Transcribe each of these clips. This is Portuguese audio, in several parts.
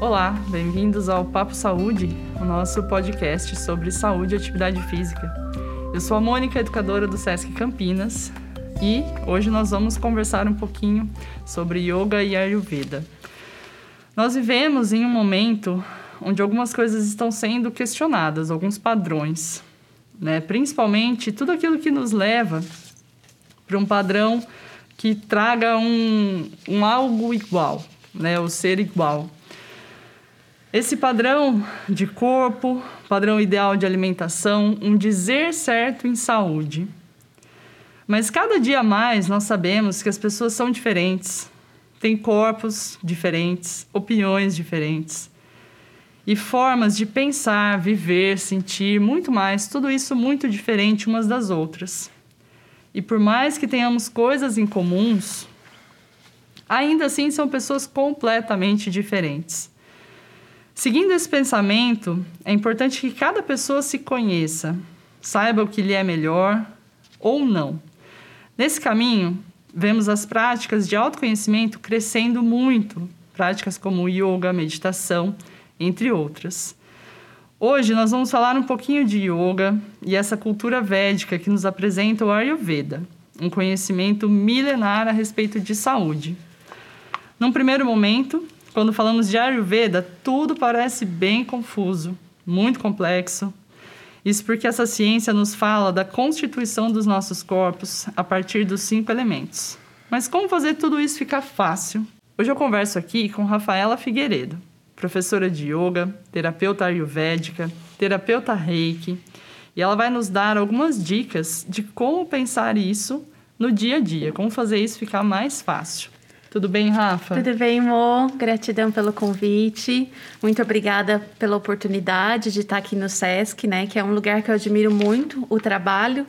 Olá, bem-vindos ao Papo Saúde, o nosso podcast sobre saúde e atividade física. Eu sou a Mônica, educadora do SESC Campinas, e hoje nós vamos conversar um pouquinho sobre yoga e ayurveda. Nós vivemos em um momento onde algumas coisas estão sendo questionadas, alguns padrões, né? Principalmente tudo aquilo que nos leva para um padrão que traga um, um algo igual, né? O ser igual. Esse padrão de corpo, padrão ideal de alimentação, um dizer certo em saúde. Mas cada dia mais nós sabemos que as pessoas são diferentes, têm corpos diferentes, opiniões diferentes e formas de pensar, viver, sentir, muito mais, tudo isso muito diferente umas das outras. E por mais que tenhamos coisas em comuns, ainda assim são pessoas completamente diferentes. Seguindo esse pensamento, é importante que cada pessoa se conheça, saiba o que lhe é melhor ou não. Nesse caminho, vemos as práticas de autoconhecimento crescendo muito, práticas como yoga, meditação, entre outras. Hoje nós vamos falar um pouquinho de yoga e essa cultura védica que nos apresenta o Ayurveda, um conhecimento milenar a respeito de saúde. Num primeiro momento, quando falamos de Ayurveda, tudo parece bem confuso, muito complexo. Isso porque essa ciência nos fala da constituição dos nossos corpos a partir dos cinco elementos. Mas como fazer tudo isso ficar fácil? Hoje eu converso aqui com Rafaela Figueiredo, professora de yoga, terapeuta ayurvédica, terapeuta reiki, e ela vai nos dar algumas dicas de como pensar isso no dia a dia, como fazer isso ficar mais fácil. Tudo bem, Rafa? Tudo bem, Mo. Gratidão pelo convite. Muito obrigada pela oportunidade de estar aqui no SESC, né? Que é um lugar que eu admiro muito o trabalho,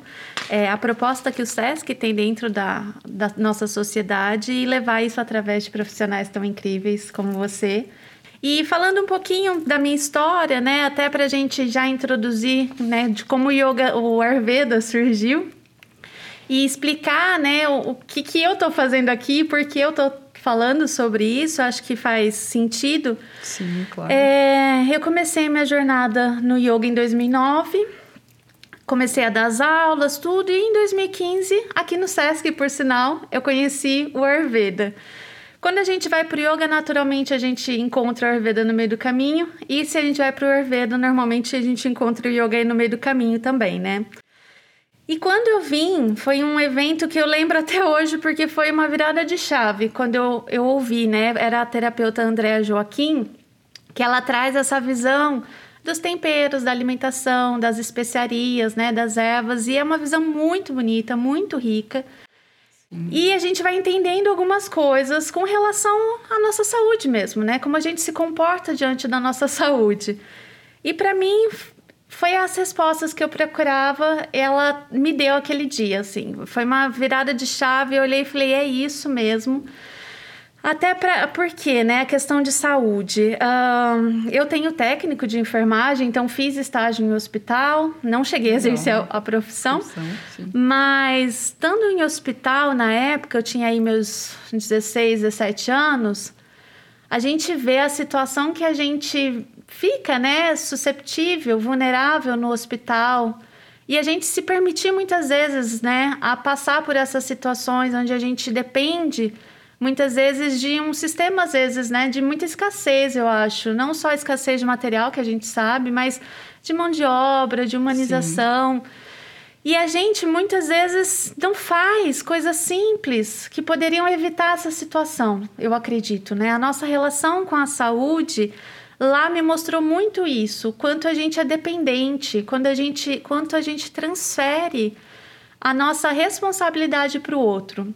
é, a proposta que o SESC tem dentro da, da nossa sociedade e levar isso através de profissionais tão incríveis como você. E falando um pouquinho da minha história, né, até para a gente já introduzir, né, de como o yoga, o Ayurveda surgiu e explicar, né, o, o que que eu estou fazendo aqui, porque eu estou falando sobre isso, acho que faz sentido. Sim, claro. É, eu comecei minha jornada no yoga em 2009. Comecei a dar as aulas, tudo, e em 2015, aqui no SESC, por sinal, eu conheci o Ayurveda. Quando a gente vai para o yoga, naturalmente a gente encontra o Ayurveda no meio do caminho. E se a gente vai para o Ayurveda, normalmente a gente encontra o yoga aí no meio do caminho também, né? E quando eu vim, foi um evento que eu lembro até hoje, porque foi uma virada de chave. Quando eu, eu ouvi, né? Era a terapeuta Andréa Joaquim, que ela traz essa visão dos temperos, da alimentação, das especiarias, né? Das ervas. E é uma visão muito bonita, muito rica. E a gente vai entendendo algumas coisas com relação à nossa saúde mesmo, né? Como a gente se comporta diante da nossa saúde. E para mim foi as respostas que eu procurava, ela me deu aquele dia, assim. Foi uma virada de chave, eu olhei e falei, é isso mesmo. Até para porque, né? A questão de saúde. Um, eu tenho técnico de enfermagem, então fiz estágio em hospital, não cheguei a exercer a, a profissão, profissão mas estando em hospital na época, eu tinha aí meus 16, 17 anos, a gente vê a situação que a gente fica, né, susceptível, vulnerável no hospital. E a gente se permitir muitas vezes, né, a passar por essas situações onde a gente depende muitas vezes de um sistema, às vezes, né, de muita escassez, eu acho. Não só escassez de material, que a gente sabe, mas de mão de obra, de humanização. Sim. E a gente muitas vezes não faz coisas simples que poderiam evitar essa situação, eu acredito, né? A nossa relação com a saúde lá me mostrou muito isso, quanto a gente é dependente, quando a gente, quanto a gente transfere a nossa responsabilidade para o outro.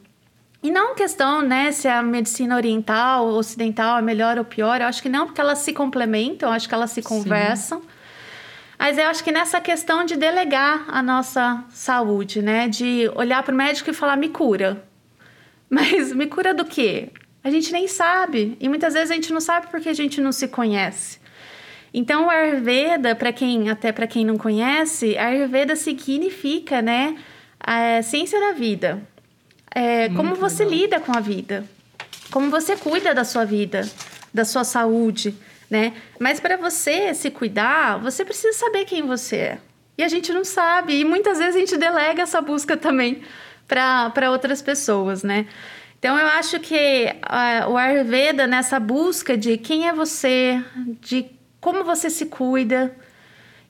E não questão, né, se a medicina oriental ou ocidental é melhor ou pior, eu acho que não, porque elas se complementam, eu acho que elas se conversam. Sim. Mas eu acho que nessa questão de delegar a nossa saúde, né, de olhar para o médico e falar me cura. Mas me cura do quê? A gente nem sabe. E muitas vezes a gente não sabe porque a gente não se conhece. Então, o Ayurveda, para quem, até para quem não conhece, Ayurveda significa, né, a ciência da vida é, como você legal. lida com a vida, como você cuida da sua vida, da sua saúde, né? Mas para você se cuidar, você precisa saber quem você é. E a gente não sabe, e muitas vezes a gente delega essa busca também para outras pessoas, né? Então eu acho que uh, o Ayurveda nessa busca de quem é você, de como você se cuida,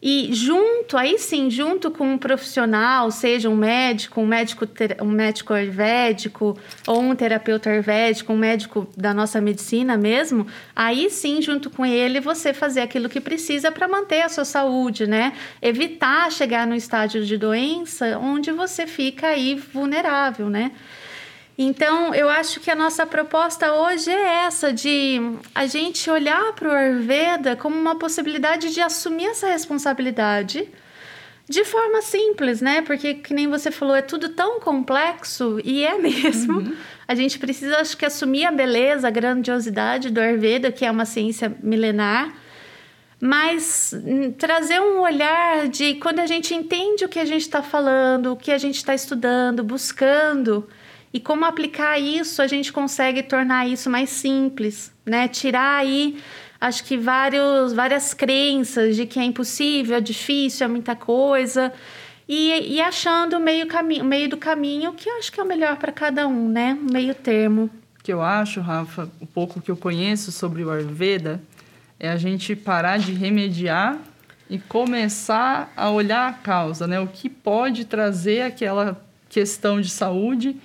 e junto, aí sim, junto com um profissional, seja um médico, um médico, um médico ayurvédico ou um terapeuta ayurvédico, um médico da nossa medicina mesmo, aí sim, junto com ele, você fazer aquilo que precisa para manter a sua saúde, né? Evitar chegar no estágio de doença onde você fica aí vulnerável, né? Então, eu acho que a nossa proposta hoje é essa de a gente olhar para o Ayurveda como uma possibilidade de assumir essa responsabilidade de forma simples, né? Porque que nem você falou, é tudo tão complexo e é mesmo. Uhum. A gente precisa acho que assumir a beleza, a grandiosidade do Ayurveda, que é uma ciência milenar, mas hum, trazer um olhar de quando a gente entende o que a gente está falando, o que a gente está estudando, buscando, e como aplicar isso, a gente consegue tornar isso mais simples, né? Tirar aí, acho que vários, várias crenças de que é impossível, é difícil, é muita coisa. E, e achando o meio, caminho, meio do caminho que eu acho que é o melhor para cada um, né? meio termo. O que eu acho, Rafa, um pouco que eu conheço sobre o Ayurveda, é a gente parar de remediar e começar a olhar a causa, né? O que pode trazer aquela questão de saúde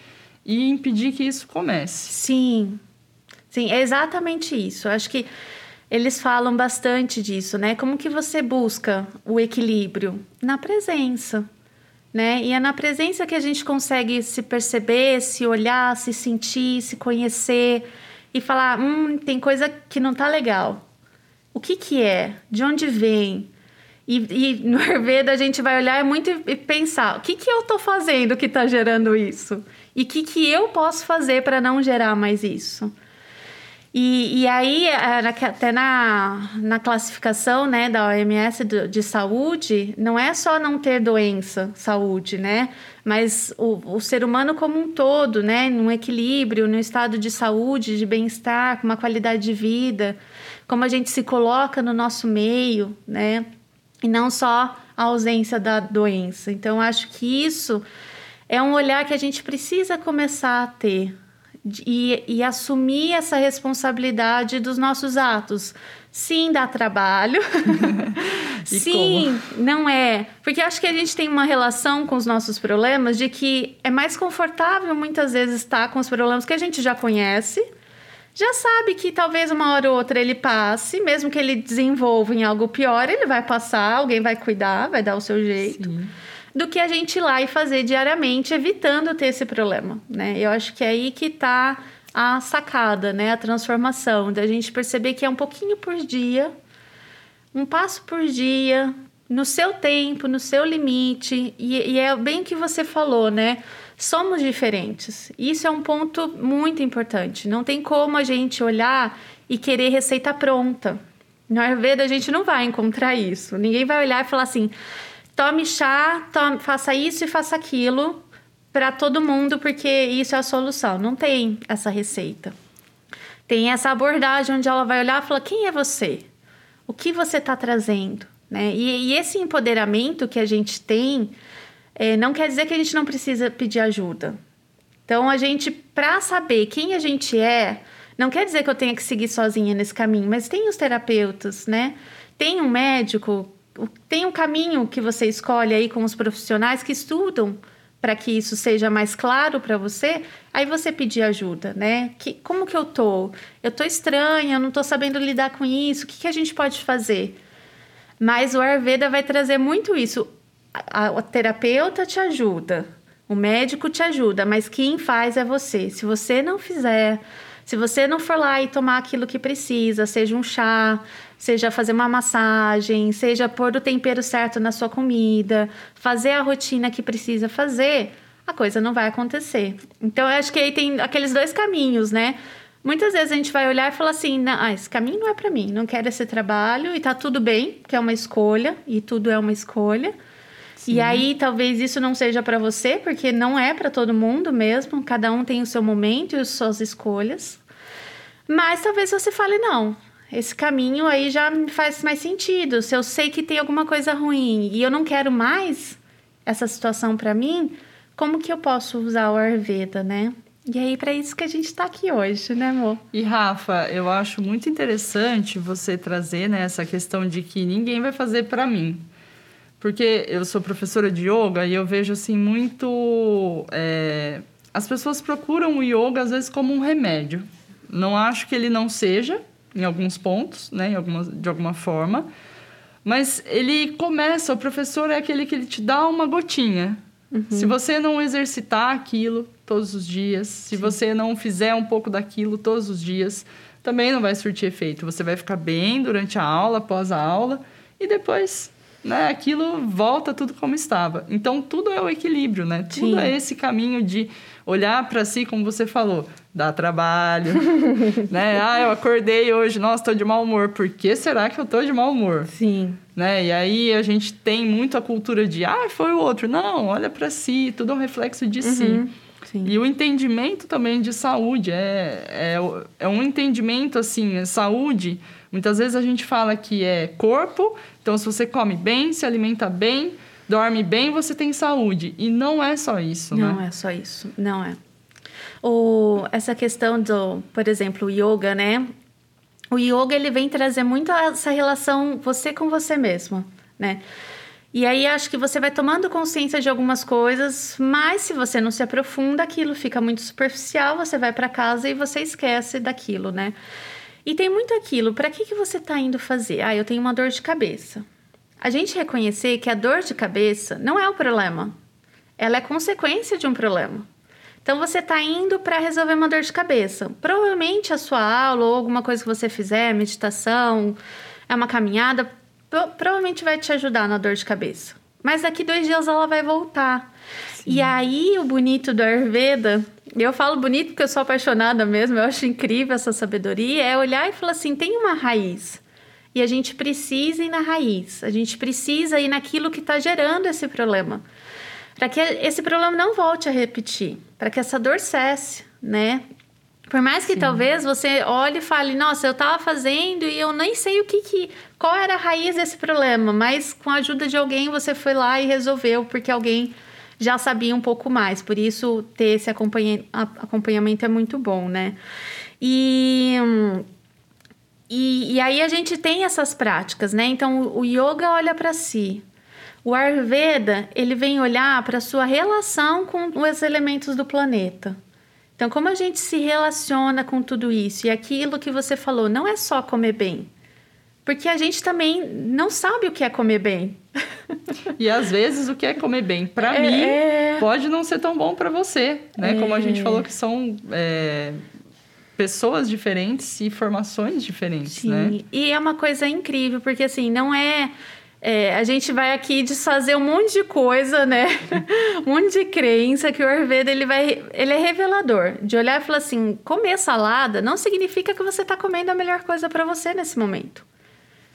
e impedir que isso comece. Sim, sim, é exatamente isso. Acho que eles falam bastante disso, né? Como que você busca o equilíbrio? Na presença, né? E é na presença que a gente consegue se perceber, se olhar, se sentir, se conhecer e falar, hum, tem coisa que não tá legal. O que que é? De onde vem? E, e no Ayurveda a gente vai olhar muito e, e pensar, o que que eu tô fazendo que tá gerando isso? E o que, que eu posso fazer para não gerar mais isso? E, e aí, até na, na classificação né, da OMS de saúde, não é só não ter doença, saúde, né? Mas o, o ser humano como um todo, né? Num equilíbrio, num estado de saúde, de bem-estar, com uma qualidade de vida, como a gente se coloca no nosso meio, né? E não só a ausência da doença. Então, acho que isso é um olhar que a gente precisa começar a ter e, e assumir essa responsabilidade dos nossos atos. Sim, dá trabalho. Sim, como? não é. Porque acho que a gente tem uma relação com os nossos problemas de que é mais confortável muitas vezes estar com os problemas que a gente já conhece, já sabe que talvez uma hora ou outra ele passe, mesmo que ele desenvolva em algo pior, ele vai passar, alguém vai cuidar, vai dar o seu jeito. Sim do que a gente ir lá e fazer diariamente, evitando ter esse problema, né? Eu acho que é aí que está a sacada, né? A transformação, da gente perceber que é um pouquinho por dia, um passo por dia, no seu tempo, no seu limite, e, e é bem que você falou, né? Somos diferentes. Isso é um ponto muito importante. Não tem como a gente olhar e querer receita pronta. No Ayurveda a gente não vai encontrar isso. Ninguém vai olhar e falar assim: tome chá, tome, faça isso e faça aquilo para todo mundo, porque isso é a solução. Não tem essa receita. Tem essa abordagem onde ela vai olhar e falar: quem é você? O que você está trazendo? Né? E, e, esse empoderamento que a gente tem é, não quer dizer que a gente não precisa pedir ajuda. Então, a gente, para saber quem a gente é, não quer dizer que eu tenha que seguir sozinha nesse caminho, mas tem os terapeutas, né? Tem um médico tem um caminho que você escolhe aí com os profissionais que estudam para que isso seja mais claro para você, aí você pedir ajuda, né? Que, como que eu tô? Eu tô estranha, eu não tô sabendo lidar com isso, o que, que a gente pode fazer? Mas o Ayurveda vai trazer muito isso. A, a, terapeuta te ajuda, o médico te ajuda, mas quem faz é você. Se você não fizer, se você não for lá e tomar aquilo que precisa, seja um chá, seja fazer uma massagem, seja pôr o tempero certo na sua comida, fazer a rotina que precisa fazer, a coisa não vai acontecer. Então, eu acho que aí tem aqueles dois caminhos, né? Muitas vezes a gente vai olhar e falar assim: ah, esse caminho não é para mim, não quero esse trabalho e tá tudo bem, que é uma escolha e tudo é uma escolha. Sim. E aí talvez isso não seja para você, porque não é para todo mundo mesmo, cada um tem o seu momento e as suas escolhas. Mas talvez você fale: não, esse caminho aí já me faz mais sentido. Se eu sei que tem alguma coisa ruim e eu não quero mais essa situação para mim, como que eu posso usar o Ayurveda, né? E aí, para isso que a gente está aqui hoje, né, amor? E Rafa, eu acho muito interessante você trazer né, essa questão de que ninguém vai fazer para mim. Porque eu sou professora de yoga e eu vejo assim muito. É... As pessoas procuram o yoga às vezes como um remédio. Não acho que ele não seja, em alguns pontos, né, em alguma, de alguma forma. Mas ele começa, o professor é aquele que ele te dá uma gotinha. Uhum. Se você não exercitar aquilo todos os dias, se Sim. você não fizer um pouco daquilo todos os dias, também não vai surtir efeito. Você vai ficar bem durante a aula, após a aula, e depois, né, aquilo volta tudo como estava. Então, tudo é o equilíbrio, né? Sim. Tudo é esse caminho de olhar para si, como você falou, dá trabalho, né? Ah, eu acordei hoje, nossa, tô de mau humor. Por que será que eu tô de mau humor? Sim. Né? E aí a gente tem muito a cultura de, ah, foi o outro. Não, olha para si, tudo é um reflexo de uhum. si. Sim. E o entendimento também de saúde é, é, é um entendimento assim, é saúde. Muitas vezes a gente fala que é corpo, então se você come bem, se alimenta bem, dorme bem, você tem saúde. E não é só isso, não né? Não é só isso, não é. O, essa questão do, por exemplo, o yoga, né? O yoga ele vem trazer muito essa relação você com você mesmo, né? E aí acho que você vai tomando consciência de algumas coisas, mas se você não se aprofunda, aquilo fica muito superficial, você vai para casa e você esquece daquilo, né? E tem muito aquilo, para que, que você está indo fazer? Ah, eu tenho uma dor de cabeça. A gente reconhecer que a dor de cabeça não é o problema, ela é consequência de um problema. Então você está indo para resolver uma dor de cabeça. Provavelmente a sua aula ou alguma coisa que você fizer, meditação, é uma caminhada, provavelmente vai te ajudar na dor de cabeça. Mas daqui dois dias ela vai voltar. Sim. E aí, o bonito do Ayurveda, eu falo bonito porque eu sou apaixonada mesmo, eu acho incrível essa sabedoria, é olhar e falar assim: tem uma raiz. E a gente precisa ir na raiz, a gente precisa ir naquilo que está gerando esse problema. Para que esse problema não volte a repetir, para que essa dor cesse, né? Por mais que Sim. talvez você olhe e fale, nossa, eu estava fazendo e eu nem sei o que, que qual era a raiz desse problema, mas com a ajuda de alguém você foi lá e resolveu, porque alguém já sabia um pouco mais. Por isso, ter esse acompanhamento é muito bom, né? E, e, e aí a gente tem essas práticas, né? Então, o yoga olha para si. O Ayurveda, ele vem olhar para a sua relação com os elementos do planeta. Então, como a gente se relaciona com tudo isso? E aquilo que você falou, não é só comer bem. Porque a gente também não sabe o que é comer bem. E às vezes o que é comer bem para é, mim é... pode não ser tão bom para você, né? É... Como a gente falou que são é, pessoas diferentes e formações diferentes, Sim. né? E é uma coisa incrível porque assim não é, é, a gente vai aqui desfazer um monte de coisa, né? um monte de crença que o Ayurveda ele vai, ele é revelador. De olhar e falar assim, comer salada não significa que você está comendo a melhor coisa para você nesse momento.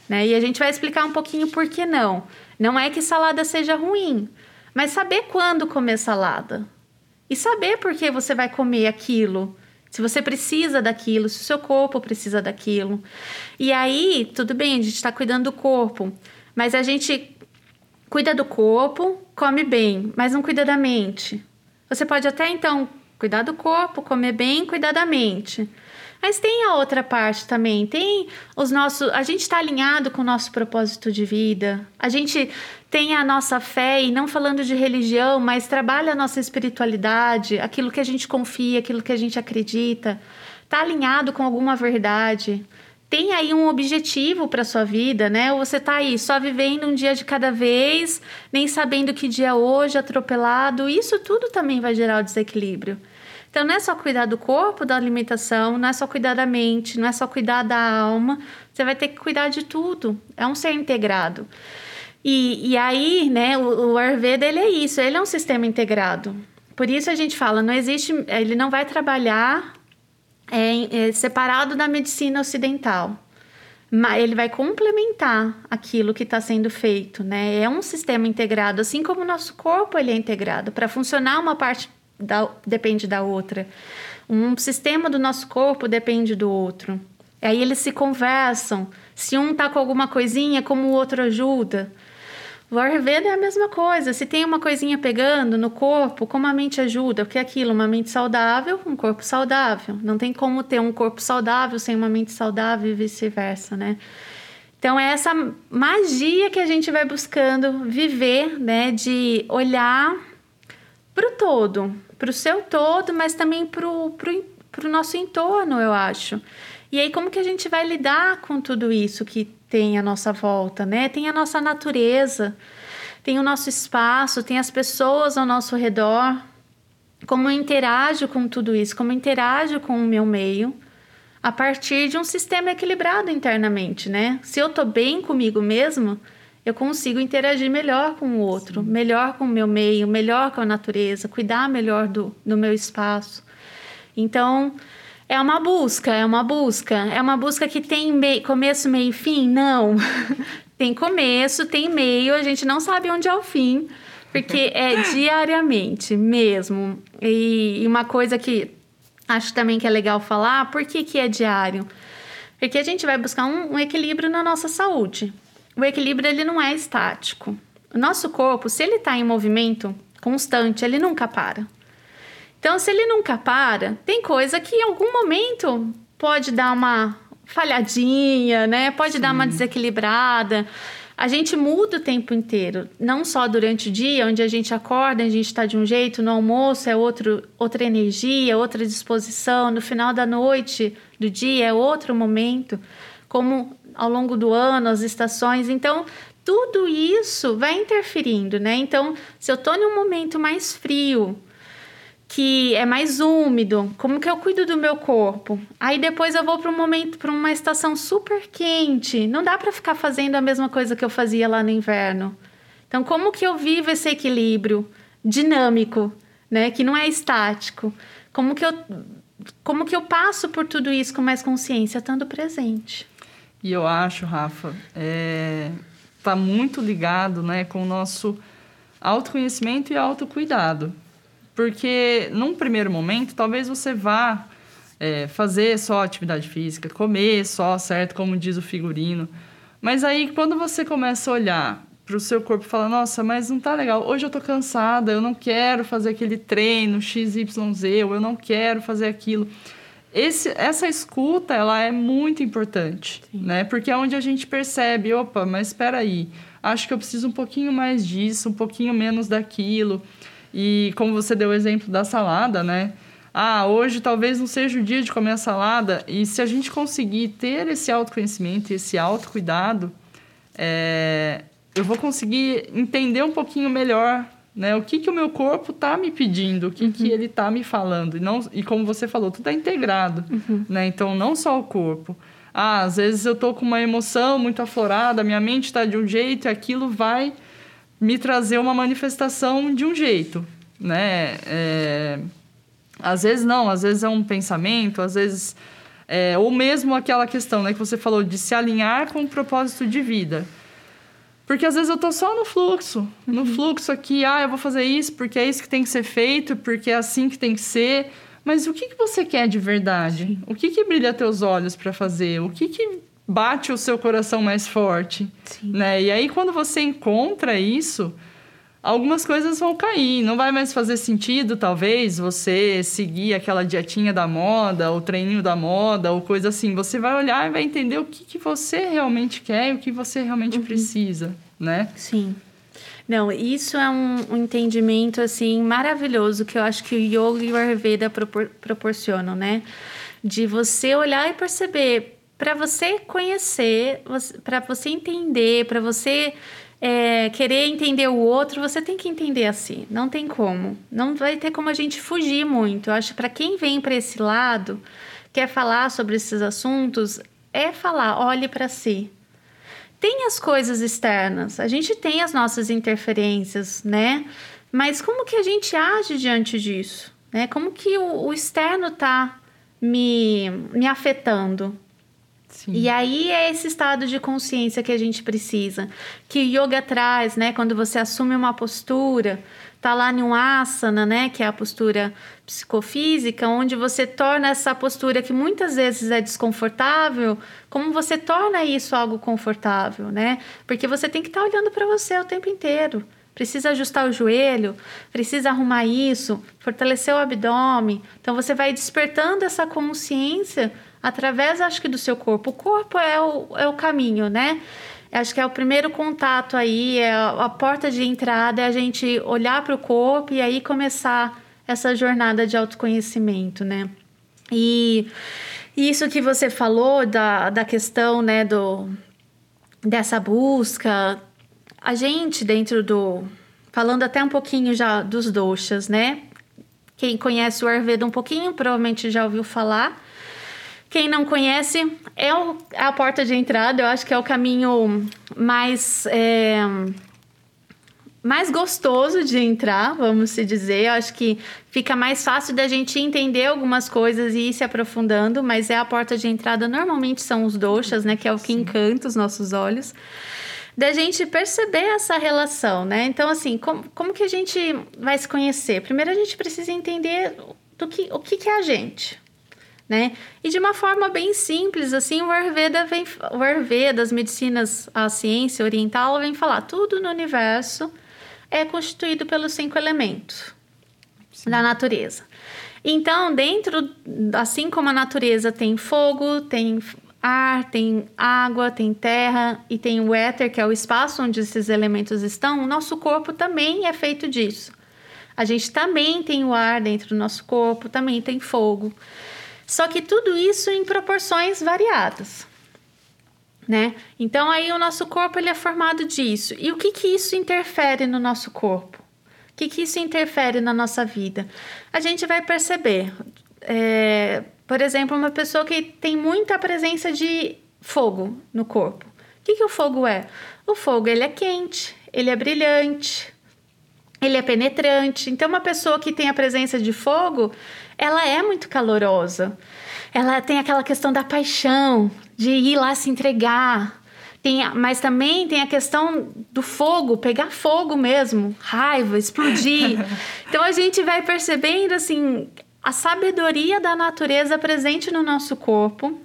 Né? E a gente vai explicar um pouquinho por que não. Não é que salada seja ruim, mas saber quando comer salada. E saber por que você vai comer aquilo. Se você precisa daquilo, se o seu corpo precisa daquilo. E aí, tudo bem, a gente está cuidando do corpo, mas a gente cuida do corpo, come bem, mas não cuida da mente. Você pode até então cuidar do corpo, comer bem, cuidar da mente. Mas tem a outra parte também, tem os nossos, a gente está alinhado com o nosso propósito de vida. A gente tem a nossa fé e não falando de religião, mas trabalha a nossa espiritualidade, aquilo que a gente confia, aquilo que a gente acredita. Está alinhado com alguma verdade tem aí um objetivo para sua vida, né? Ou você está aí só vivendo um dia de cada vez, nem sabendo que dia é hoje, atropelado. Isso tudo também vai gerar o desequilíbrio. Então, não é só cuidar do corpo, da alimentação, não é só cuidar da mente, não é só cuidar da alma. Você vai ter que cuidar de tudo. É um ser integrado. E, e aí, né, o, o Ayurveda, ele é isso, ele é um sistema integrado. Por isso a gente fala, não existe, ele não vai trabalhar é, é separado da medicina ocidental. Mas ele vai complementar aquilo que está sendo feito, né? É um sistema integrado, assim como o nosso corpo ele é integrado. Para funcionar, uma parte da, depende da outra. Um sistema do nosso corpo depende do outro. Aí eles se conversam. Se um tá com alguma coisinha, como o outro ajuda. O é a mesma coisa. Se tem uma coisinha pegando no corpo, como a mente ajuda? Porque é aquilo, uma mente saudável, um corpo saudável. Não tem como ter um corpo saudável sem uma mente saudável e vice-versa, né? Então é essa magia que a gente vai buscando viver, né? De olhar para o todo, para o seu todo, mas também para o nosso entorno, eu acho. E aí, como que a gente vai lidar com tudo isso que tem à nossa volta, né? Tem a nossa natureza, tem o nosso espaço, tem as pessoas ao nosso redor. Como eu interajo com tudo isso, como eu interajo com o meu meio a partir de um sistema equilibrado internamente, né? Se eu tô bem comigo mesmo, eu consigo interagir melhor com o outro, Sim. melhor com o meu meio, melhor com a natureza, cuidar melhor do, do meu espaço. Então, é uma busca, é uma busca. É uma busca que tem mei começo, meio e fim? Não. tem começo, tem meio, a gente não sabe onde é o fim, porque é diariamente mesmo. E, e uma coisa que acho também que é legal falar, por que, que é diário? Porque a gente vai buscar um, um equilíbrio na nossa saúde. O equilíbrio ele não é estático. O nosso corpo, se ele está em movimento constante, ele nunca para. Então, se ele nunca para, tem coisa que em algum momento pode dar uma falhadinha, né? Pode Sim. dar uma desequilibrada. A gente muda o tempo inteiro, não só durante o dia, onde a gente acorda, a gente está de um jeito, no almoço é outro, outra energia, outra disposição, no final da noite, do dia é outro momento, como ao longo do ano, as estações. Então, tudo isso vai interferindo, né? Então, se eu estou num momento mais frio, que é mais úmido, como que eu cuido do meu corpo? Aí depois eu vou para um momento, para uma estação super quente. Não dá para ficar fazendo a mesma coisa que eu fazia lá no inverno. Então, como que eu vivo esse equilíbrio dinâmico, né, que não é estático? Como que eu como que eu passo por tudo isso com mais consciência, estando presente? E eu acho, Rafa, é, tá muito ligado, né, com o nosso autoconhecimento e autocuidado. Porque num primeiro momento, talvez você vá é, fazer só atividade física, comer só, certo? Como diz o figurino. Mas aí, quando você começa a olhar para o seu corpo e fala, nossa, mas não tá legal, hoje eu tô cansada, eu não quero fazer aquele treino XYZ, ou eu não quero fazer aquilo. Esse, essa escuta, ela é muito importante, Sim. né? Porque é onde a gente percebe, opa, mas espera aí, acho que eu preciso um pouquinho mais disso, um pouquinho menos daquilo. E como você deu o exemplo da salada, né? Ah, hoje talvez não seja o dia de comer a salada. E se a gente conseguir ter esse autoconhecimento, esse autocuidado, é, eu vou conseguir entender um pouquinho melhor né? O que, que o meu corpo está me pedindo, o que, uhum. que ele está me falando. E, não, e como você falou, tudo é integrado. Uhum. Né? Então, não só o corpo. Ah, às vezes eu estou com uma emoção muito aflorada, minha mente está de um jeito e aquilo vai me trazer uma manifestação de um jeito, né? É, às vezes não, às vezes é um pensamento, às vezes... É, ou mesmo aquela questão né, que você falou de se alinhar com o propósito de vida. Porque às vezes eu tô só no fluxo, no uhum. fluxo aqui, ah, eu vou fazer isso porque é isso que tem que ser feito, porque é assim que tem que ser. Mas o que, que você quer de verdade? Sim. O que, que brilha teus olhos para fazer? O que, que bate o seu coração mais forte, Sim. né? E aí quando você encontra isso, algumas coisas vão cair, não vai mais fazer sentido talvez você seguir aquela dietinha da moda, o treininho da moda, ou coisa assim. Você vai olhar e vai entender o que, que você realmente quer e o que você realmente uhum. precisa, né? Sim. Não, isso é um, um, entendimento assim maravilhoso que eu acho que o yoga e o ayurveda propor proporcionam, né? De você olhar e perceber para você conhecer, para você entender, para você é, querer entender o outro, você tem que entender assim. Não tem como. Não vai ter como a gente fugir muito. Eu acho que para quem vem para esse lado, quer falar sobre esses assuntos, é falar, olhe para si. Tem as coisas externas, a gente tem as nossas interferências, né? Mas como que a gente age diante disso? Né? Como que o, o externo está me, me afetando? Sim. E aí é esse estado de consciência que a gente precisa, que o yoga traz, né? Quando você assume uma postura, tá lá em um asana, né, que é a postura psicofísica, onde você torna essa postura que muitas vezes é desconfortável, como você torna isso algo confortável, né? Porque você tem que estar tá olhando para você o tempo inteiro. Precisa ajustar o joelho, precisa arrumar isso, fortalecer o abdômen. Então você vai despertando essa consciência através, acho que, do seu corpo. O corpo é o, é o caminho, né? Acho que é o primeiro contato aí, é a, porta de entrada, é a gente olhar para o corpo e aí começar essa jornada de autoconhecimento, né? E isso que você falou da, da questão, né, do, dessa busca, a gente dentro do... Falando até um pouquinho já dos doshas, né? Quem conhece o Ayurveda um pouquinho provavelmente já ouviu falar. Quem não conhece, é, a porta de entrada, eu acho que é o caminho mais. É, mais gostoso de entrar, vamos se dizer. Eu acho que fica mais fácil da gente entender algumas coisas e ir se aprofundando, mas é a porta de entrada, normalmente são os doxas, né? Que é o que Sim. encanta os nossos olhos. Da gente perceber essa relação, né? Então, assim, como, como que a gente vai se conhecer? Primeiro, a gente precisa entender do que, o que, que é a gente né? E de uma forma bem simples, assim, o Ayurveda vem, o Ayurveda, as medicinas, a ciência oriental vem falar tudo no universo é constituído pelos cinco elementos Sim. da natureza. Então, dentro, assim como a natureza tem fogo, tem ar, tem água, tem terra e tem o éter, que é o espaço onde esses elementos estão, o nosso corpo também é feito disso. A gente também tem o ar dentro do nosso corpo, também tem fogo. Só que tudo isso em proporções variadas, né? Então aí o nosso corpo ele é formado disso. E o que que isso interfere no nosso corpo? O que que isso interfere na nossa vida? A gente vai perceber, é, por exemplo, uma pessoa que tem muita presença de fogo no corpo. O que que o fogo é? O fogo ele é quente, ele é brilhante, ele é penetrante. Então, uma pessoa que tem a presença de fogo, ela é muito calorosa. Ela tem aquela questão da paixão, de ir lá se entregar. Tem, mas também tem a questão do fogo, pegar fogo mesmo, raiva, explodir. então a gente vai percebendo assim a sabedoria da natureza presente no nosso corpo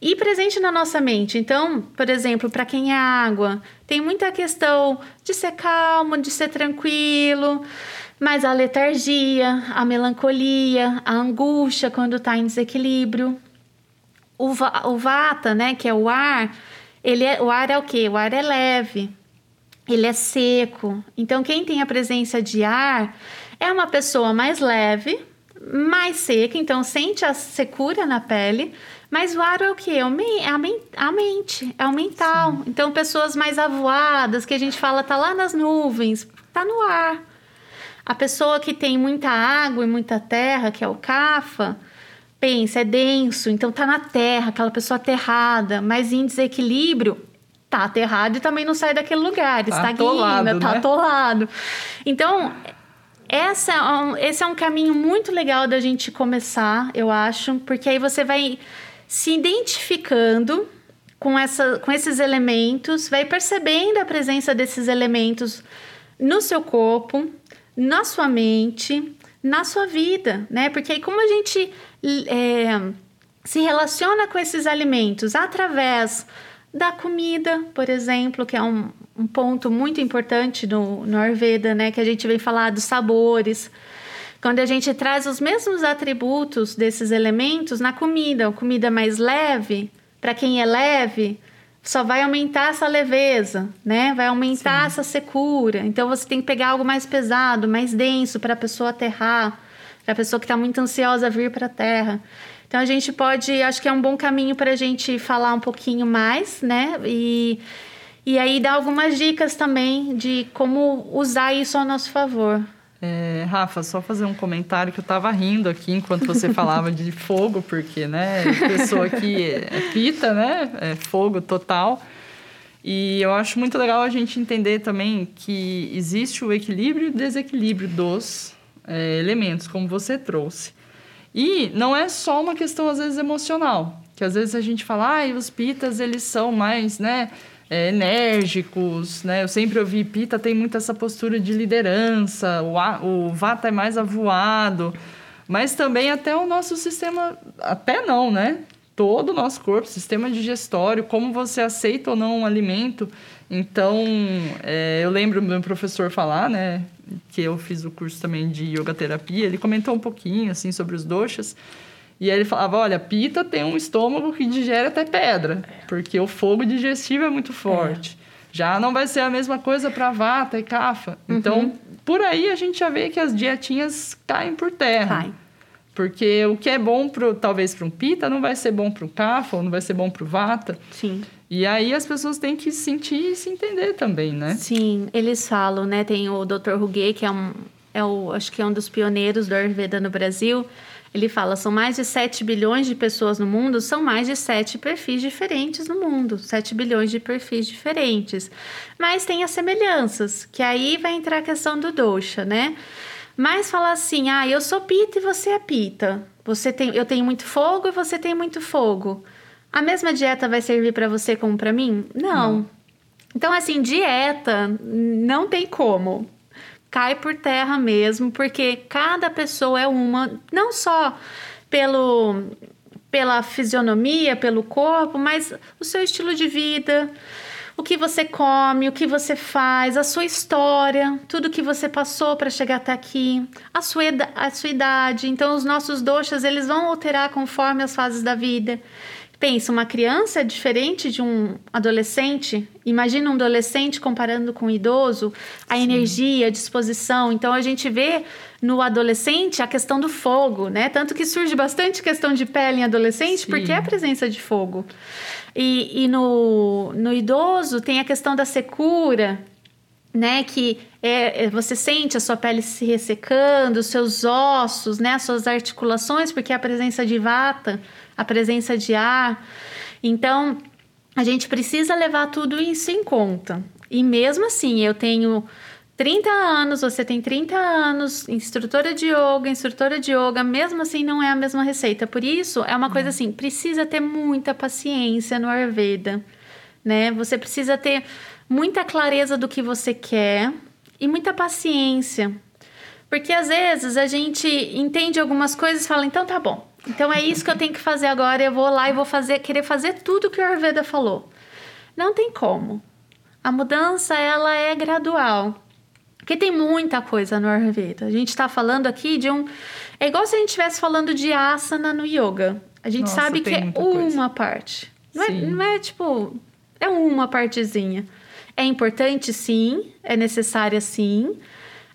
e presente na nossa mente. Então, por exemplo, para quem é água, tem muita questão de ser calmo, de ser tranquilo, mas a letargia, a melancolia, a angústia quando está em desequilíbrio. O, o vata, né, que é o ar, ele é, o ar é o quê? O ar é leve, ele é seco. Então, quem tem a presença de ar é uma pessoa mais leve, mais seca, então sente a secura na pele, mas o ar é o quê? É, é a, mente, é o mental. Sim. Então, pessoas mais avoadas, que a gente fala, tá lá nas nuvens, tá no ar. A pessoa que tem muita água e muita terra, que é o cafa, pensa, é denso, então tá na terra, aquela pessoa aterrada, mas em desequilíbrio, tá aterrado e também não sai daquele lugar, tá está guiando, tá né? atolado. Então, essa, é esse é um caminho muito legal da gente começar, eu acho, porque aí você vai se identificando com, essa, com esses elementos, vai percebendo a presença desses elementos no seu corpo, na sua mente, na sua vida, né? Porque aí, como a gente é, se relaciona com esses alimentos através da comida, por exemplo, que é um, um ponto muito importante no, no Ayurveda, né? Que a gente vem falar dos sabores. Quando a gente traz os mesmos atributos desses elementos na comida, a comida mais leve, para quem é leve, só vai aumentar essa leveza, né? Vai aumentar Sim. essa secura. Então você tem que pegar algo mais pesado, mais denso para a pessoa aterrar, para a pessoa que está muito ansiosa vir para a terra. Então a gente pode, acho que é um bom caminho para a gente falar um pouquinho mais, né? E, e aí dar algumas dicas também de como usar isso ao nosso favor. É, Rafa, só fazer um comentário que eu estava rindo aqui enquanto você falava de fogo, porque, né, pessoa que é pita, né, é fogo total. E eu acho muito legal a gente entender também que existe o equilíbrio e o desequilíbrio dos é, elementos, como você trouxe. E não é só uma questão, às vezes, emocional, que às vezes a gente fala, ah, os pitas, eles são mais, né, é, enérgicos, né? Eu sempre ouvi Pita tem muito essa postura de liderança, o, a, o Vata é mais avoado, mas também até o nosso sistema, até não, né? Todo o nosso corpo, sistema digestório, como você aceita ou não um alimento. Então, é, eu lembro meu professor falar, né? Que eu fiz o curso também de yoga terapia, ele comentou um pouquinho, assim, sobre os doshas. E aí ele falava, olha, pita tem um estômago que digere até pedra, porque o fogo digestivo é muito forte. É. Já não vai ser a mesma coisa para vata e cafa. Uhum. Então, por aí a gente já vê que as dietinhas caem por terra. Cai. Porque o que é bom pro, talvez para um pita não vai ser bom para o cafa, ou não vai ser bom para o vata. Sim. E aí as pessoas têm que sentir e se entender também, né? Sim, eles falam, né? Tem o Dr. Ruguet, que é um, é o, acho que é um dos pioneiros do Ayurveda no Brasil ele fala: são mais de 7 bilhões de pessoas no mundo, são mais de 7 perfis diferentes no mundo, 7 bilhões de perfis diferentes. Mas tem as semelhanças, que aí vai entrar a questão do dosha, né? Mas falar assim: ah, eu sou pita e você é pita. Você tem, eu tenho muito fogo e você tem muito fogo. A mesma dieta vai servir para você como para mim? Não. não. Então, assim, dieta não tem como cai por terra mesmo, porque cada pessoa é uma, não só pelo pela fisionomia, pelo corpo, mas o seu estilo de vida, o que você come, o que você faz, a sua história, tudo que você passou para chegar até aqui, a sua, a sua idade. Então, os nossos doxas, eles vão alterar conforme as fases da vida. Pensa, uma criança é diferente de um adolescente. Imagina um adolescente comparando com um idoso, a Sim. energia, a disposição. Então a gente vê no adolescente a questão do fogo, né? Tanto que surge bastante questão de pele em adolescente Sim. porque é a presença de fogo. E, e no, no idoso tem a questão da secura, né? Que é, é, você sente a sua pele se ressecando, os seus ossos, né? As suas articulações, porque é a presença de vata a presença de ar. Então, a gente precisa levar tudo isso em conta. E mesmo assim, eu tenho 30 anos, você tem 30 anos, instrutora de yoga, instrutora de yoga, mesmo assim não é a mesma receita. Por isso, é uma coisa assim, precisa ter muita paciência no Ayurveda, né? Você precisa ter muita clareza do que você quer e muita paciência. Porque às vezes a gente entende algumas coisas e fala, então tá bom, então é isso que eu tenho que fazer agora. Eu vou lá e vou fazer, querer fazer tudo que o Ayurveda falou. Não tem como. A mudança ela é gradual. Porque tem muita coisa no Ayurveda. A gente está falando aqui de um. É igual se a gente estivesse falando de asana no yoga. A gente Nossa, sabe que é uma parte. Não é, não é tipo. É uma partezinha. É importante, sim. É necessária, sim.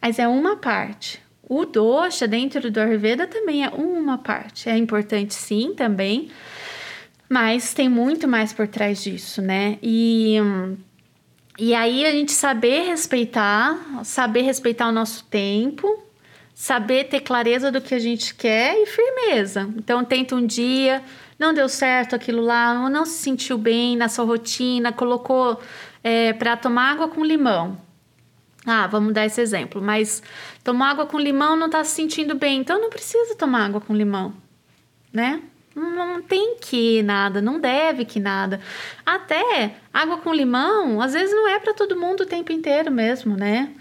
Mas é uma parte. O dosha dentro do Ayurveda também é uma parte. É importante sim também, mas tem muito mais por trás disso, né? E e aí a gente saber respeitar, saber respeitar o nosso tempo, saber ter clareza do que a gente quer e firmeza. Então tenta um dia, não deu certo aquilo lá, não se sentiu bem na sua rotina, colocou é, para tomar água com limão. Ah, vamos dar esse exemplo, mas tomar água com limão não está se sentindo bem, então não precisa tomar água com limão, né? Não tem que nada, não deve que nada. Até água com limão, às vezes não é para todo mundo o tempo inteiro mesmo, né?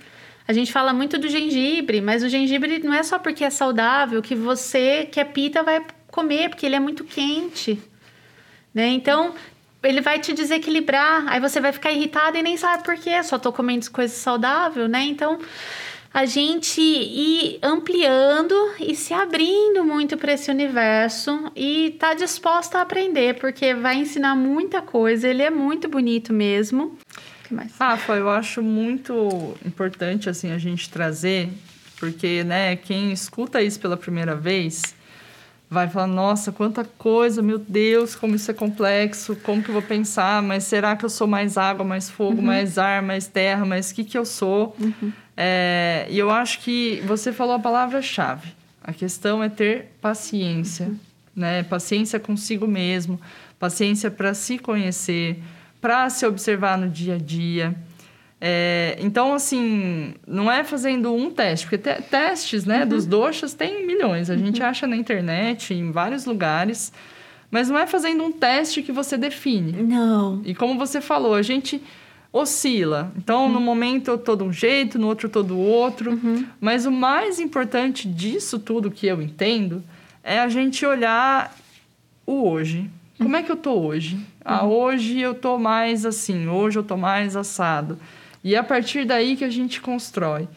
A gente fala muito do gengibre, mas o gengibre não é só porque é saudável que você que é pita vai comer, porque ele é muito quente. Né? Então, ele vai te desequilibrar, aí você vai ficar irritada e nem sabe por quê, só tô comendo coisa saudável, né? Então, a gente ir ampliando e se abrindo muito para esse universo e tá disposta a aprender, porque vai ensinar muita coisa, ele é muito bonito mesmo. que mais? Rafa, eu acho muito importante assim a gente trazer, porque, né, quem escuta isso pela primeira vez, vai falar, nossa, quanta coisa, meu Deus, como isso é complexo, como que eu vou pensar, mas será que eu sou mais água, mais fogo, uhum. mais ar, mais terra, mas o que, que eu sou? Uhum. É, e eu acho que você falou a palavra-chave. A questão é ter paciência, uhum. né? Paciência consigo mesmo, paciência para se conhecer, para se observar no dia a dia. É, então, assim, não é fazendo um teste, porque te testes né, uhum. dos doxas tem milhões. A uhum. gente acha na internet, em vários lugares. Mas não é fazendo um teste que você define. Não. E como você falou, a gente oscila. Então, uhum. no momento eu tô de um jeito, no outro eu tô do outro. Uhum. Mas o mais importante disso tudo que eu entendo é a gente olhar o hoje. Como é que eu tô hoje? Ah, uhum. hoje eu tô mais assim, hoje eu tô mais assado. E é a partir daí que a gente constrói.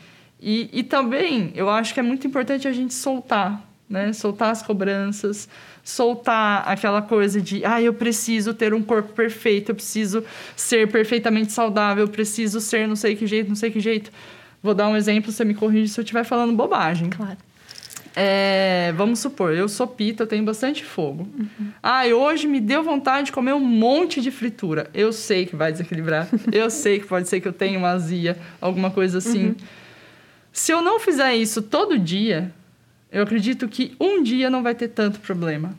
E, e também eu acho que é muito importante a gente soltar, né? Soltar as cobranças, soltar aquela coisa de, ah, eu preciso ter um corpo perfeito, eu preciso ser perfeitamente saudável, eu preciso ser não sei que jeito, não sei que jeito. Vou dar um exemplo, você me corrige se eu estiver falando bobagem. Claro. É, vamos supor, eu sou pita, eu tenho bastante fogo. Uhum. Ah, e hoje me deu vontade de comer um monte de fritura. Eu sei que vai desequilibrar. eu sei que pode ser que eu tenha uma azia, alguma coisa assim. Uhum. Se eu não fizer isso todo dia, eu acredito que um dia não vai ter tanto problema.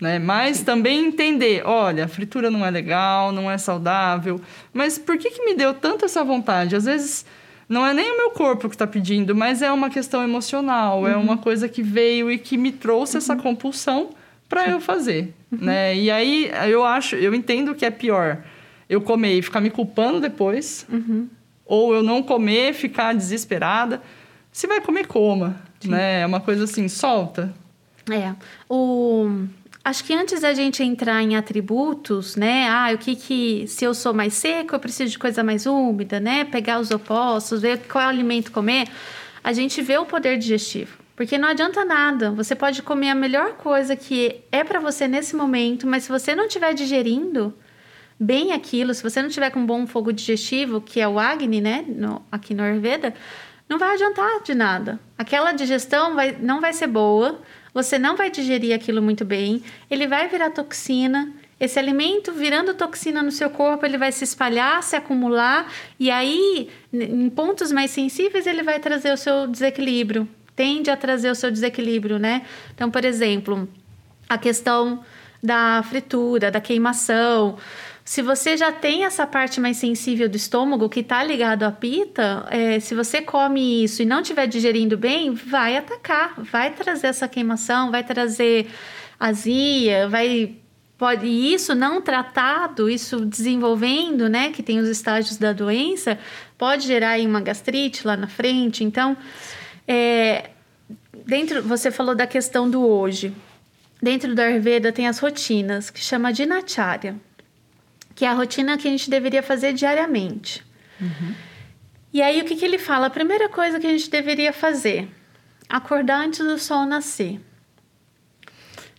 Né? Mas Sim. também entender, olha, a fritura não é legal, não é saudável, mas por que, que me deu tanto essa vontade? Às vezes não é nem o meu corpo que está pedindo, mas é uma questão emocional, é uhum. é uma coisa que veio e que me trouxe uhum. essa compulsão para eu fazer, uhum. né? E aí eu acho, eu entendo que é pior eu comer e ficar me culpando depois, uhum. ou eu não comer, ficar desesperada. Se vai comer, coma. Sim. né? É uma coisa assim, solta. É. O... Acho que antes da gente entrar em atributos, né? Ah, o que que... Se eu sou mais seco, eu preciso de coisa mais úmida, né? Pegar os opostos, ver qual alimento comer. A gente vê o poder digestivo. Porque não adianta nada. Você pode comer a melhor coisa que é para você nesse momento, mas se você não estiver digerindo bem aquilo, se você não tiver com um bom fogo digestivo, que é o Agni, né? No, aqui no Ayurveda, não vai adiantar de nada. Aquela digestão vai, não vai ser boa, você não vai digerir aquilo muito bem, ele vai virar toxina. Esse alimento virando toxina no seu corpo, ele vai se espalhar, se acumular, e aí, em pontos mais sensíveis, ele vai trazer o seu desequilíbrio. Tende a trazer o seu desequilíbrio, né? Então, por exemplo, a questão da fritura, da queimação. Se você já tem essa parte mais sensível do estômago que está ligado à pita, é, se você come isso e não estiver digerindo bem, vai atacar, vai trazer essa queimação, vai trazer azia, vai pode e isso não tratado, isso desenvolvendo, né, que tem os estágios da doença, pode gerar uma gastrite lá na frente. Então, é, dentro, você falou da questão do hoje. Dentro do Ayurveda tem as rotinas, que chama de Nacharya que é a rotina que a gente deveria fazer diariamente. Uhum. E aí, o que, que ele fala? A primeira coisa que a gente deveria fazer: acordar antes do sol nascer.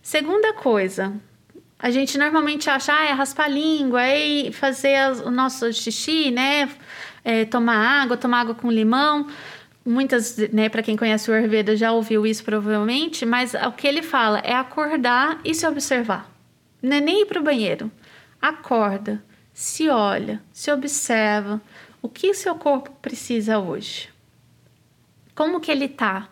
Segunda coisa, a gente normalmente acha, ah, é raspar a língua, é fazer o nosso xixi, né? É, tomar água, tomar água com limão. Muitas, né, para quem conhece o Ayurveda já ouviu isso provavelmente, mas o que ele fala é acordar e se observar. Não é nem ir para o banheiro acorda, se olha, se observa. O que seu corpo precisa hoje? Como que ele tá?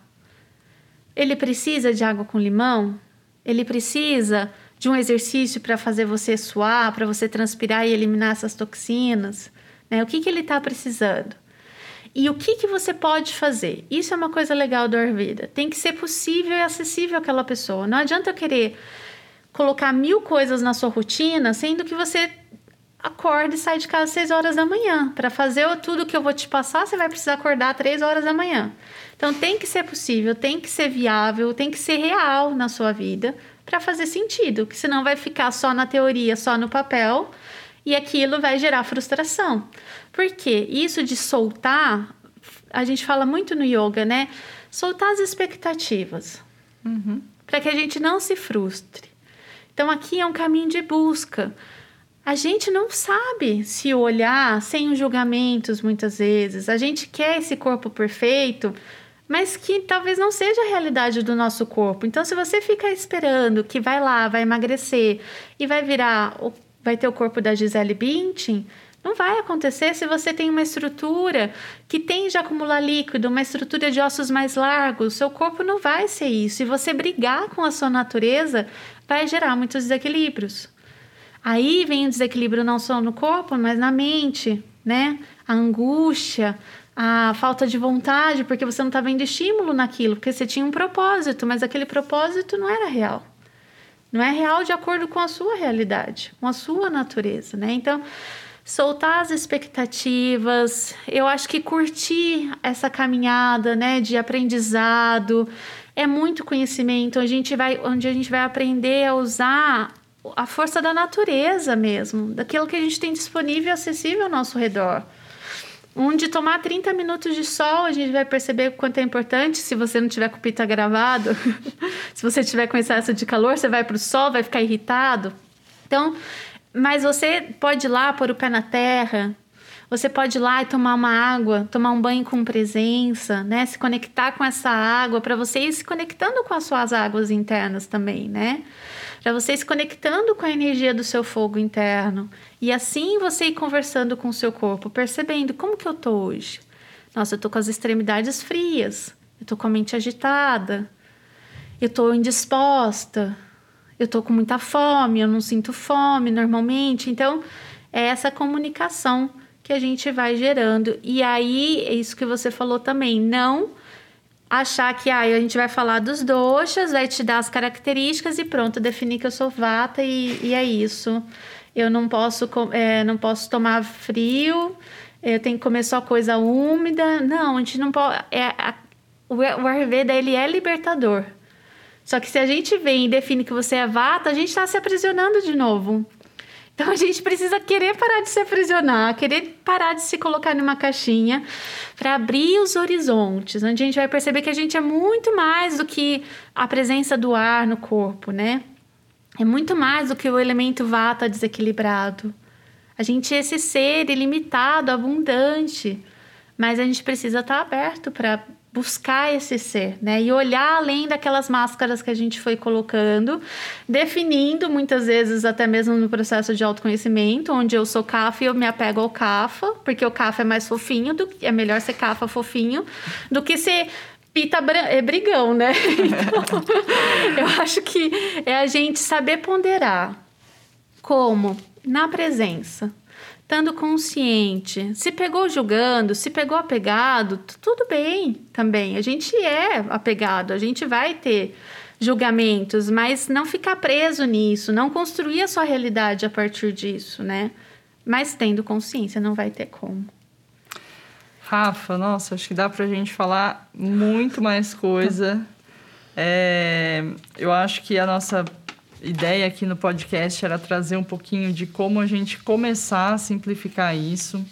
Ele precisa de água com limão? Ele precisa de um exercício para fazer você suar, para você transpirar e eliminar essas toxinas? Né? O que, que ele está precisando? E o que, que você pode fazer? Isso é uma coisa legal do Ayurveda. Tem que ser possível e acessível àquela pessoa. Não adianta eu querer colocar mil coisas na sua rotina, sendo que você acorda e sai de casa às 6 horas da manhã. Para fazer tudo que eu vou te passar, você vai precisar acordar às 3 horas da manhã. Então tem que ser possível, tem que ser viável, tem que ser real na sua vida para fazer sentido, que senão vai ficar só na teoria, só no papel, e aquilo vai gerar frustração. Porque isso de soltar, a gente fala muito no yoga, né? Soltar as expectativas. Uhum. Para que a gente não se frustre. Então aqui é um caminho de busca. A gente não sabe se olhar sem os julgamentos muitas vezes. A gente quer esse corpo perfeito, mas que talvez não seja a realidade do nosso corpo. Então, se você fica esperando que vai lá, vai emagrecer e vai virar, vai ter o corpo da Gisele Bündchen, não vai acontecer se você tem uma estrutura que tende a acumular líquido, uma estrutura de ossos mais largos. Seu corpo não vai ser isso. E você brigar com a sua natureza vai gerar muitos desequilíbrios. Aí vem o desequilíbrio não só no corpo, mas na mente, né? A angústia, a falta de vontade, porque você não está vendo estímulo naquilo, porque você tinha um propósito, mas aquele propósito não era real. Não é real de acordo com a sua realidade, com a sua natureza, né? Então, soltar as expectativas, eu acho que curtir essa caminhada, né, de aprendizado, é muito conhecimento, a gente vai onde a gente vai aprender a usar a força da natureza mesmo, daquilo que a gente tem disponível e acessível ao nosso redor. Onde tomar 30 minutos de sol, a gente vai perceber o quanto é importante. Se você não tiver com o pita gravado, se você tiver com excesso de calor, você vai para o sol, vai ficar irritado. Então, mas você pode ir lá pôr o pé na terra, você pode ir lá e tomar uma água, tomar um banho com presença, né? Se conectar com essa água, para você ir se conectando com as suas águas internas também, né? Para você ir se conectando com a energia do seu fogo interno. E assim você ir conversando com o seu corpo, percebendo como que eu tô hoje. Nossa, eu tô com as extremidades frias, eu tô com a mente agitada, eu tô indisposta, eu tô com muita fome, eu não sinto fome normalmente. Então, é essa comunicação que a gente vai gerando. E aí, é isso que você falou também, não achar que ah, a gente vai falar dos doxas, vai te dar as características e pronto, definir que eu sou vata e, e é isso. Eu não posso, é, não posso tomar frio, eu tenho que comer só coisa úmida. Não, a gente não pode. É, o, o Ayurveda ele é libertador. Só que se a gente vem e define que você é vata, a gente está se aprisionando de novo. Então a gente precisa querer parar de se aprisionar, querer parar de se colocar numa caixinha para abrir os horizontes, onde a gente vai perceber que a gente é muito mais do que a presença do ar no corpo, né? É muito mais do que o elemento vata desequilibrado. A gente é esse ser ilimitado, abundante, mas a gente precisa estar aberto para buscar esse ser, né? E olhar além daquelas máscaras que a gente foi colocando, definindo muitas vezes até mesmo no processo de autoconhecimento, onde eu sou cafa e eu me apego ao cafa, porque o cafa é mais fofinho, do, é melhor ser cafa fofinho do que ser pita é brigão, né? Então, eu acho que é a gente saber ponderar como na presença estando consciente. Se pegou julgando, se pegou apegado, tudo bem também. A gente é apegado, a gente vai ter julgamentos, mas não ficar preso nisso, não construir a sua realidade a partir disso, né? Mas tendo consciência, não vai ter como. Rafa, nossa, acho que dá pra gente falar muito mais coisa. É, eu acho que a nossa ideia aqui no podcast era trazer um pouquinho de como a gente começar a simplificar isso.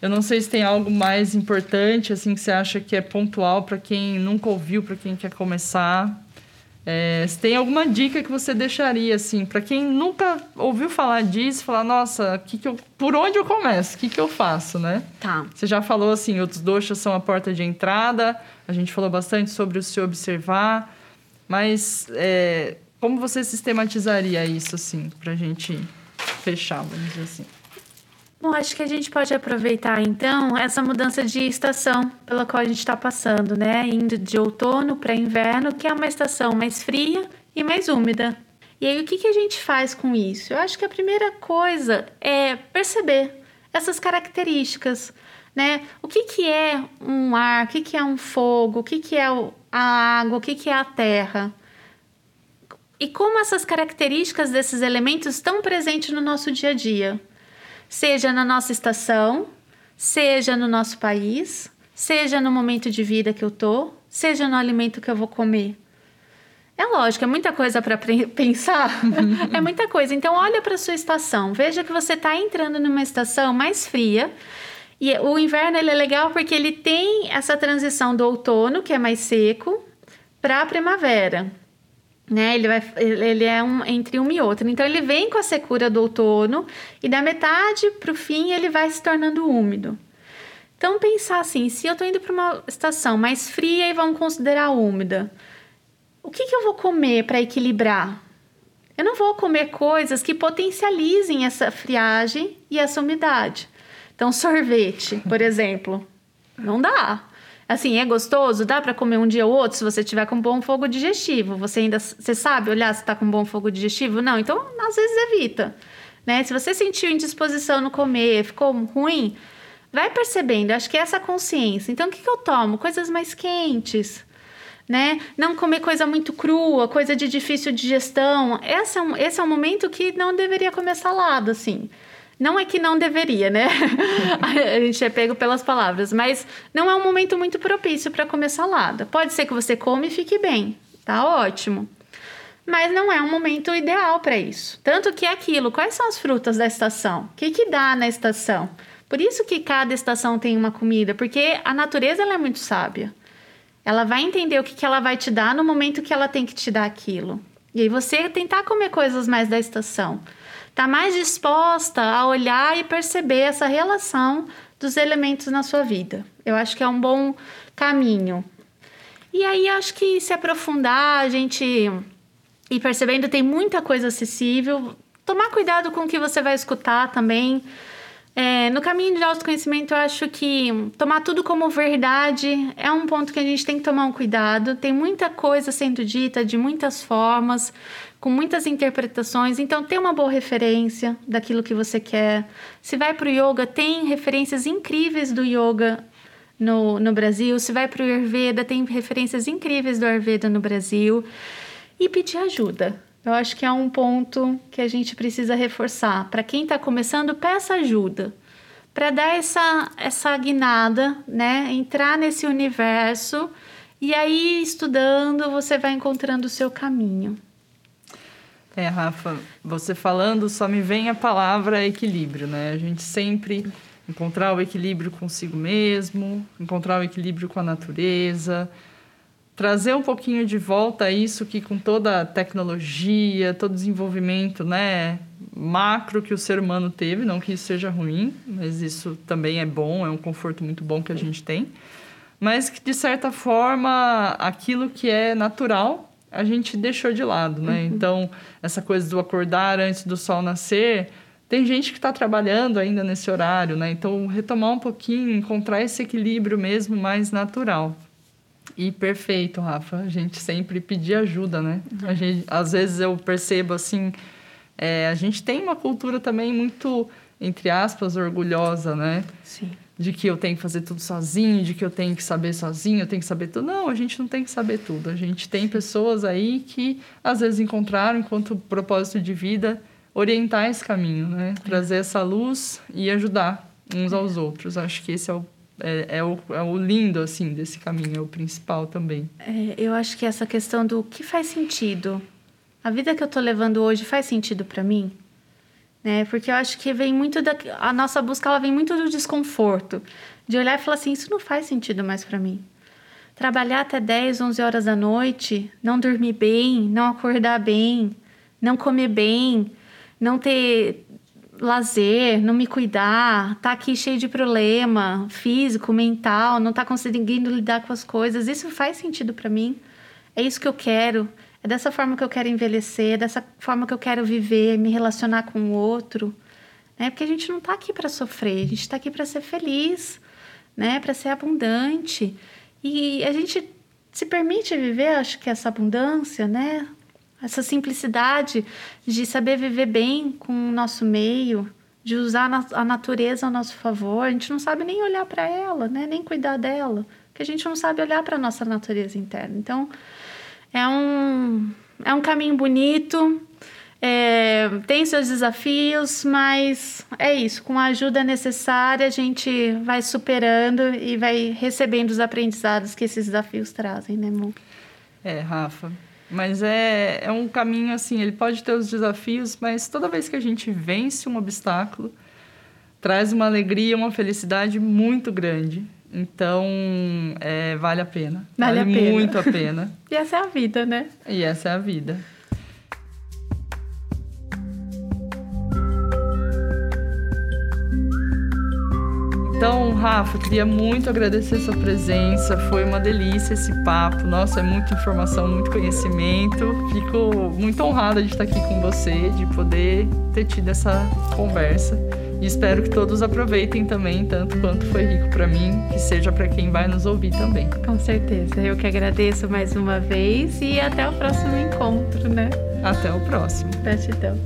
Eu não sei se tem algo mais importante, assim, que você acha que é pontual para quem nunca ouviu, para quem quer começar. É, se tem alguma dica que você deixaria, assim, para quem nunca ouviu falar disso, falar, nossa, que que eu, por onde eu começo? O que, que eu faço, né? Tá. Você já falou, assim, outros doxas são a porta de entrada, a gente falou bastante sobre o se observar, mas é, como você sistematizaria isso, assim, para a gente fechar, vamos dizer assim? Bom, acho que a gente pode aproveitar então essa mudança de estação pela qual a gente está passando, né? Indo de outono para inverno, que é uma estação mais fria e mais úmida. E aí, o que, que a gente faz com isso? Eu acho que a primeira coisa é perceber essas características, né? O que, que é um ar, o que, que é um fogo, o que, que é a água, o que, que é a terra e como essas características desses elementos estão presentes no nosso dia a dia, seja na nossa estação, seja no nosso país, seja no momento de vida que eu tô, seja no alimento que eu vou comer. É lógico, é muita coisa para pensar. é muita coisa. Então, olha para sua estação. Veja que você está entrando numa estação mais fria. E o inverno ele é legal porque ele tem essa transição do outono, que é mais seco, para a primavera né? Ele, vai, ele é um, entre um e outro. Então, ele vem com a secura do outono e da metade para o fim ele vai se tornando úmido. Então, pensar assim: se eu estou indo para uma estação mais fria e vamos considerar úmida, o que, que eu vou comer para equilibrar? Eu não vou comer coisas que potencializem essa friagem e essa umidade. Então, sorvete, por exemplo, não dá. Assim, é gostoso? Dá para comer um dia ou outro se você tiver com bom fogo digestivo. Você ainda você sabe olhar se está com bom fogo digestivo? Não, então às vezes evita. Né? Se você sentiu indisposição no comer, ficou ruim, vai percebendo. Acho que é essa consciência. Então, o que, que eu tomo? Coisas mais quentes. né? Não comer coisa muito crua, coisa de difícil digestão. Esse é um, esse é um momento que não deveria comer salada, assim. Não é que não deveria, né? a gente é pego pelas palavras, mas não é um momento muito propício para comer salada. Pode ser que você come e fique bem, tá ótimo. Mas não é um momento ideal para isso. Tanto que é aquilo, quais são as frutas da estação? O que, que dá na estação? Por isso que cada estação tem uma comida, porque a natureza ela é muito sábia. Ela vai entender o que, que ela vai te dar no momento que ela tem que te dar aquilo. E aí você tentar comer coisas mais da estação. Tá mais disposta a olhar e perceber essa relação dos elementos na sua vida. Eu acho que é um bom caminho. E aí acho que se aprofundar, a gente ir percebendo, tem muita coisa acessível. Tomar cuidado com o que você vai escutar também. É, no caminho de autoconhecimento, eu acho que tomar tudo como verdade é um ponto que a gente tem que tomar um cuidado. Tem muita coisa sendo dita de muitas formas, com muitas interpretações, então tem uma boa referência daquilo que você quer. Se vai para o yoga, tem referências incríveis do yoga no, no Brasil. Se vai para o Ayurveda, tem referências incríveis do Ayurveda no Brasil. E pedir ajuda eu acho que é um ponto que a gente precisa reforçar. Para quem está começando, peça ajuda para dar essa, essa guinada, né? Entrar nesse universo e aí, estudando, você vai encontrando o seu caminho. É, Rafa, você falando, só me vem a palavra equilíbrio, né? A gente sempre encontrar o equilíbrio consigo mesmo, encontrar o equilíbrio com a natureza, trazer um pouquinho de volta isso que com toda a tecnologia, todo o desenvolvimento, né, macro que o ser humano teve, não que isso seja ruim, mas isso também é bom, é um conforto muito bom que a gente tem, mas que de certa forma aquilo que é natural a gente deixou de lado, né? Uhum. Então essa coisa do acordar antes do sol nascer tem gente que está trabalhando ainda nesse horário, né? Então, retomar um pouquinho, encontrar esse equilíbrio mesmo mais natural. E perfeito, Rafa. A gente sempre pedir ajuda, né? Uhum. A gente, às vezes eu percebo assim, é, a gente tem uma cultura também muito, entre aspas, orgulhosa, né? Sim. De que eu tenho que fazer tudo sozinho, de que eu tenho que saber sozinho, eu tenho que saber tudo. Não, a gente não tem que saber tudo. A gente tem pessoas aí que às vezes encontraram, enquanto propósito de vida, orientar esse caminho, né? É. Trazer essa luz e ajudar uns aos outros. Acho que esse é o é, é, o, é o lindo, assim, desse caminho, é o principal também. É, eu acho que essa questão do que faz sentido. A vida que eu tô levando hoje faz sentido para mim? Né? Porque eu acho que vem muito da... A nossa busca, ela vem muito do desconforto. De olhar e falar assim, isso não faz sentido mais para mim. Trabalhar até 10, 11 horas da noite, não dormir bem, não acordar bem, não comer bem, não ter lazer, não me cuidar, tá aqui cheio de problema físico, mental, não tá conseguindo lidar com as coisas. Isso faz sentido para mim? É isso que eu quero? É dessa forma que eu quero envelhecer, é dessa forma que eu quero viver, me relacionar com o outro, né? Porque a gente não tá aqui para sofrer, a gente tá aqui para ser feliz, né? Para ser abundante. E a gente se permite viver, acho que essa abundância, né? essa simplicidade de saber viver bem com o nosso meio, de usar a natureza a nosso favor. A gente não sabe nem olhar para ela, né? nem cuidar dela, porque a gente não sabe olhar para a nossa natureza interna. Então, é um, é um caminho bonito, é, tem seus desafios, mas é isso. Com a ajuda necessária, a gente vai superando e vai recebendo os aprendizados que esses desafios trazem, né, amor? É, Rafa. Mas é, é um caminho assim, ele pode ter os desafios, mas toda vez que a gente vence um obstáculo, traz uma alegria, uma felicidade muito grande. Então, é, vale a pena. Vale, vale a pena. muito a pena. e essa é a vida, né? E essa é a vida. Então, Rafa, queria muito agradecer sua presença. Foi uma delícia esse papo. Nossa, é muita informação, muito conhecimento. Fico muito honrada de estar aqui com você, de poder ter tido essa conversa. E espero que todos aproveitem também, tanto quanto foi rico para mim, que seja para quem vai nos ouvir também. Com certeza. Eu que agradeço mais uma vez e até o próximo encontro, né? Até o próximo. Gratidão.